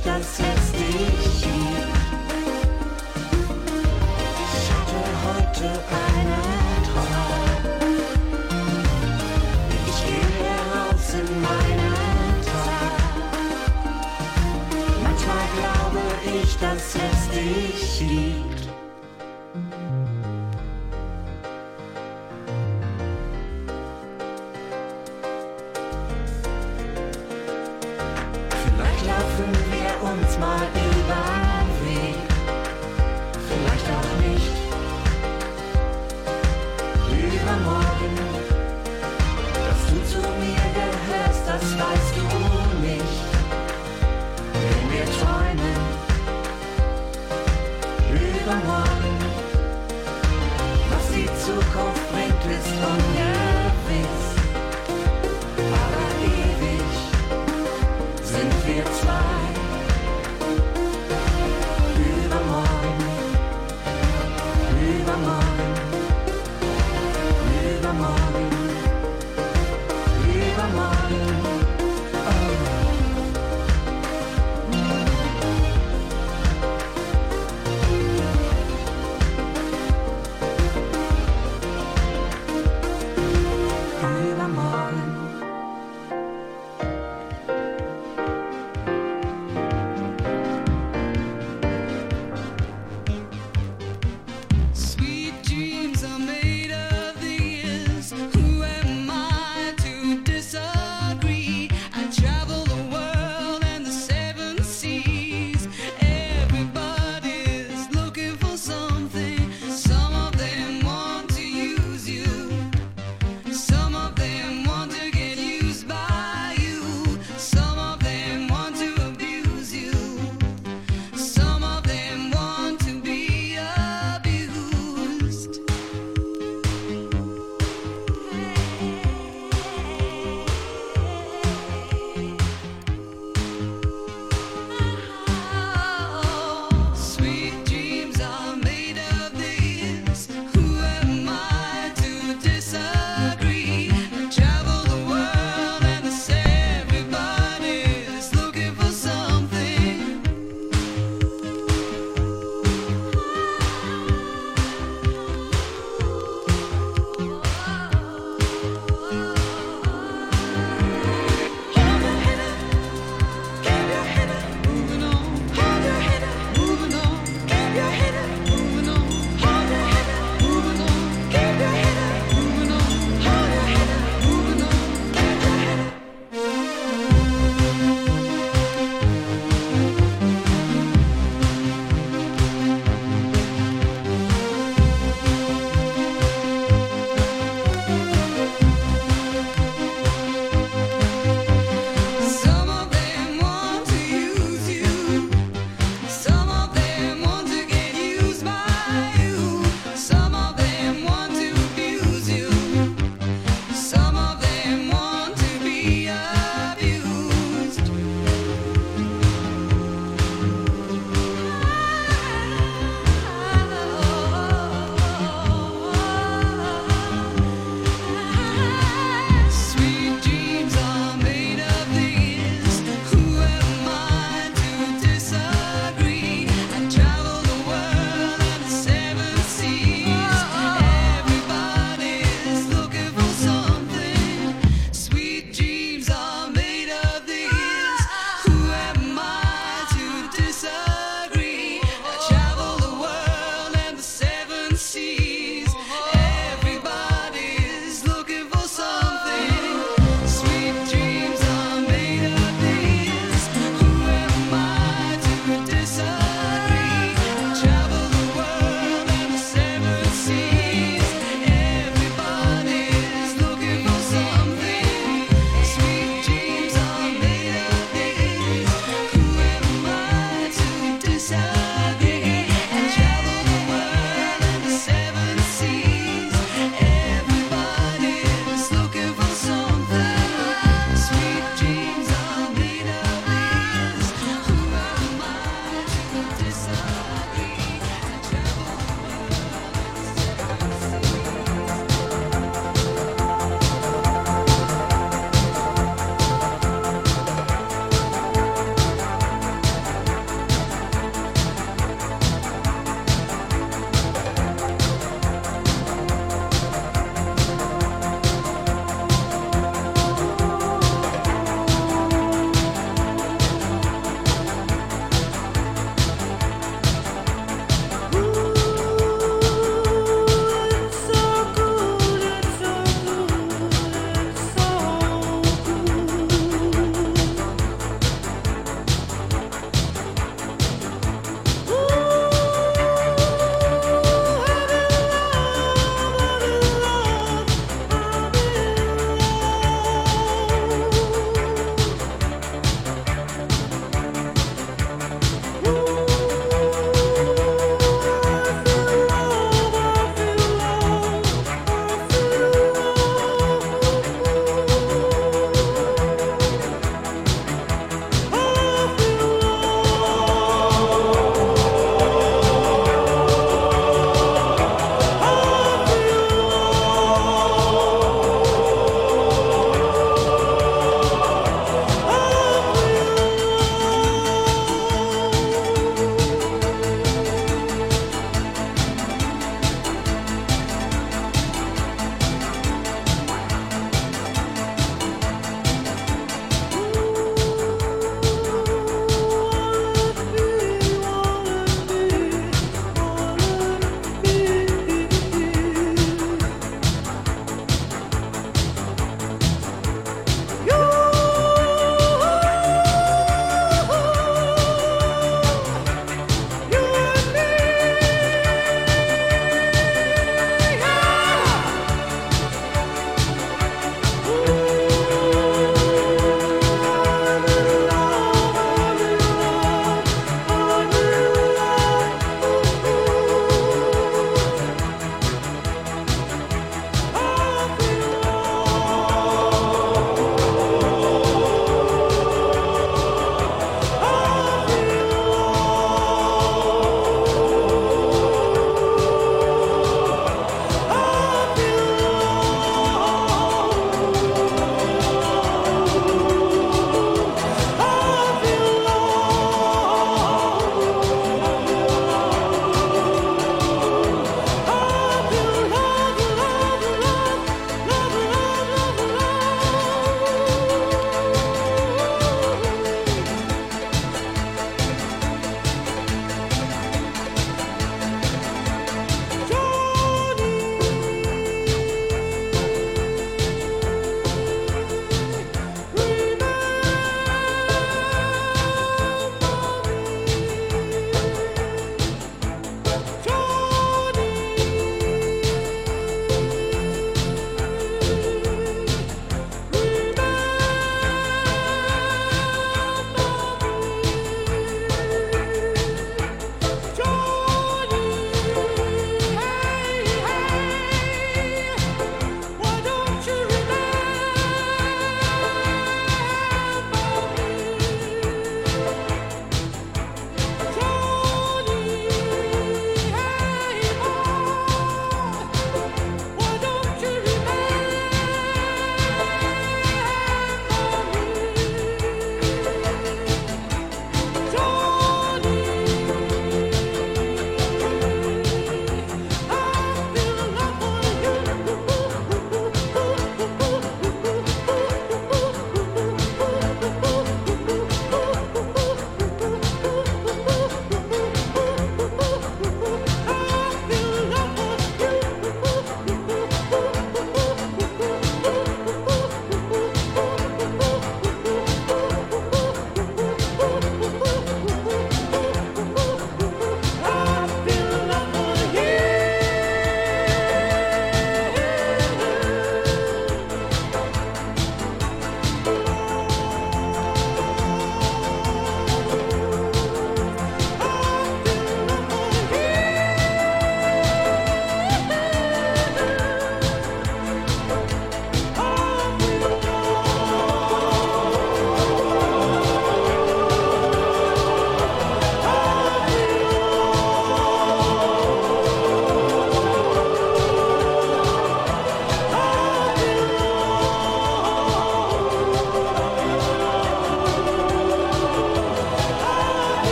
ich das jetzt nicht hier. Ich hatte heute einen Traum. Ich gehe heraus in meinen Tag. Manchmal glaube ich, dass jetzt nicht hier.